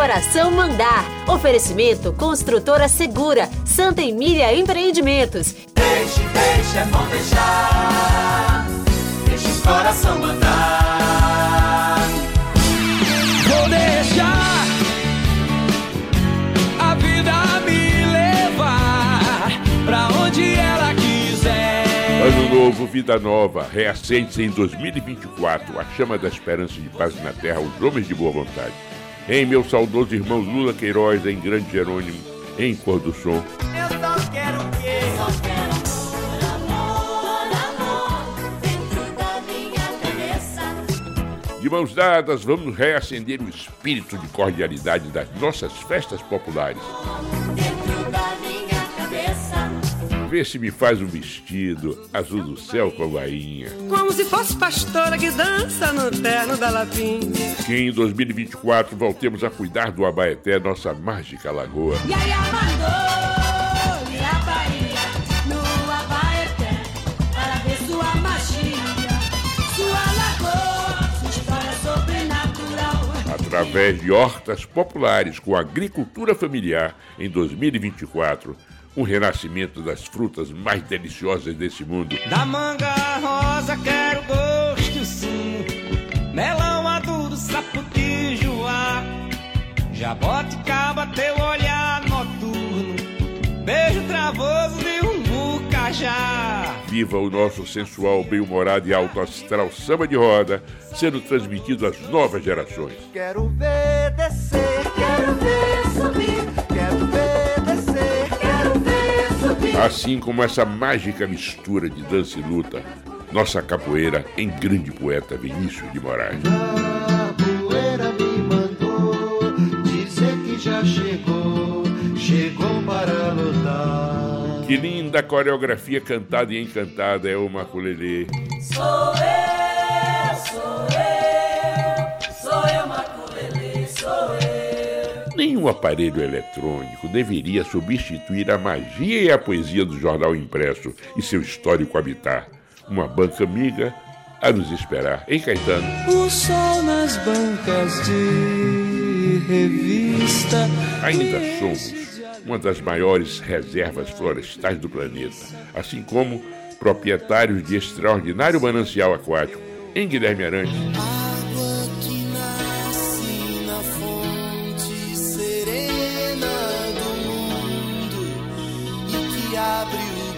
coração mandar. Oferecimento Construtora Segura, Santa Emília Empreendimentos. Deixe, deixe, é bom deixar. Deixe o coração mandar. Vou deixar a vida me levar pra onde ela quiser. Ano novo, vida nova, reacende-se em 2024 a chama da esperança de paz na terra aos homens de boa vontade. Em meu saudoso irmão Lula Queiroz, em Grande Jerônimo, em Cor do Som. Eu só quero o quê? Só quero De mãos dadas, vamos reacender o espírito de cordialidade das nossas festas populares. Vê se me faz um vestido azul do céu com a bainha. Como se fosse pastora que dança no terno da lapinha. Que em 2024 voltemos a cuidar do Abaeté, nossa mágica lagoa. Através de hortas populares com agricultura familiar em 2024, um renascimento das frutas mais deliciosas desse mundo. Da manga rosa quero gosto sim. Melão maduro, saputi, joá. Jaboticaba, teu olhar noturno. Beijo travoso de um bucajá. Viva o nosso sensual, bem-humorado e alto astral samba de roda, sendo transmitido às novas gerações. Quero ver descer, Assim como essa mágica mistura de dança e luta, nossa capoeira em grande poeta Vinícius de Moraes. A poeira me mandou dizer que já chegou, chegou para lutar. Que linda coreografia cantada e encantada é o Maculelê. Sou eu, sou eu, Nenhum aparelho eletrônico deveria substituir a magia e a poesia do jornal impresso e seu histórico habitat. Uma banca amiga a nos esperar. Em Caetano, O sol nas bancas de revista. ainda somos uma das maiores reservas florestais do planeta, assim como proprietários de extraordinário manancial aquático. Em Guilherme Arantes,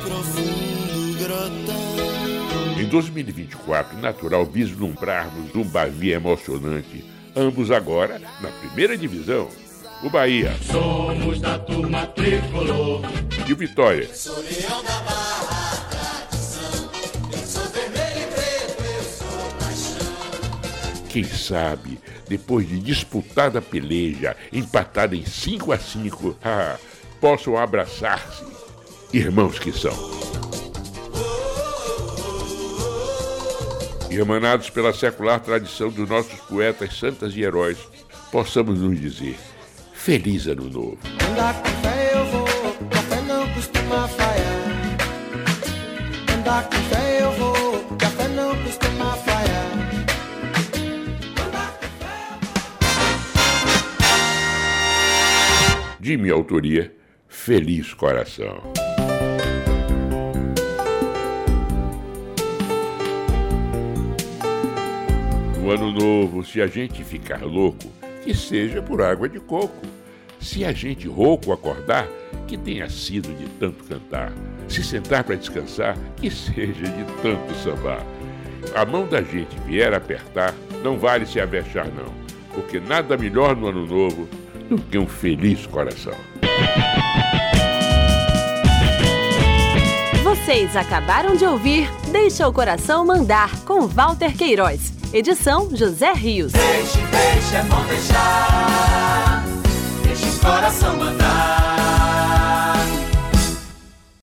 profundo grotão. em 2024, natural vislumbrarmos um Bavi emocionante, ambos agora na primeira divisão. O Bahia Somos da turma tricolor. e o Vitória. Sou leão da barra, tradição. Eu sou vermelho e preto, eu sou paixão. Quem sabe, depois de disputada peleja, empatada em 5 a 5, ah, possam abraçar-se, irmãos que são. Irmanados pela secular tradição dos nossos poetas, santas e heróis, possamos nos dizer: Feliz Ano Novo! Andar com fé eu vou, não costuma falhar. Andar com fé eu vou, café não costuma falhar. De minha autoria, Feliz Coração. No ano novo, se a gente ficar louco, que seja por água de coco. Se a gente rouco acordar, que tenha sido de tanto cantar. Se sentar para descansar, que seja de tanto sambar. A mão da gente vier apertar, não vale se avexar não, porque nada melhor no ano novo do que um feliz coração. Vocês acabaram de ouvir Deixa o Coração Mandar, com Walter Queiroz. Edição José Rios. Deixe, deixe, é bom deixar. Deixe o coração mandar.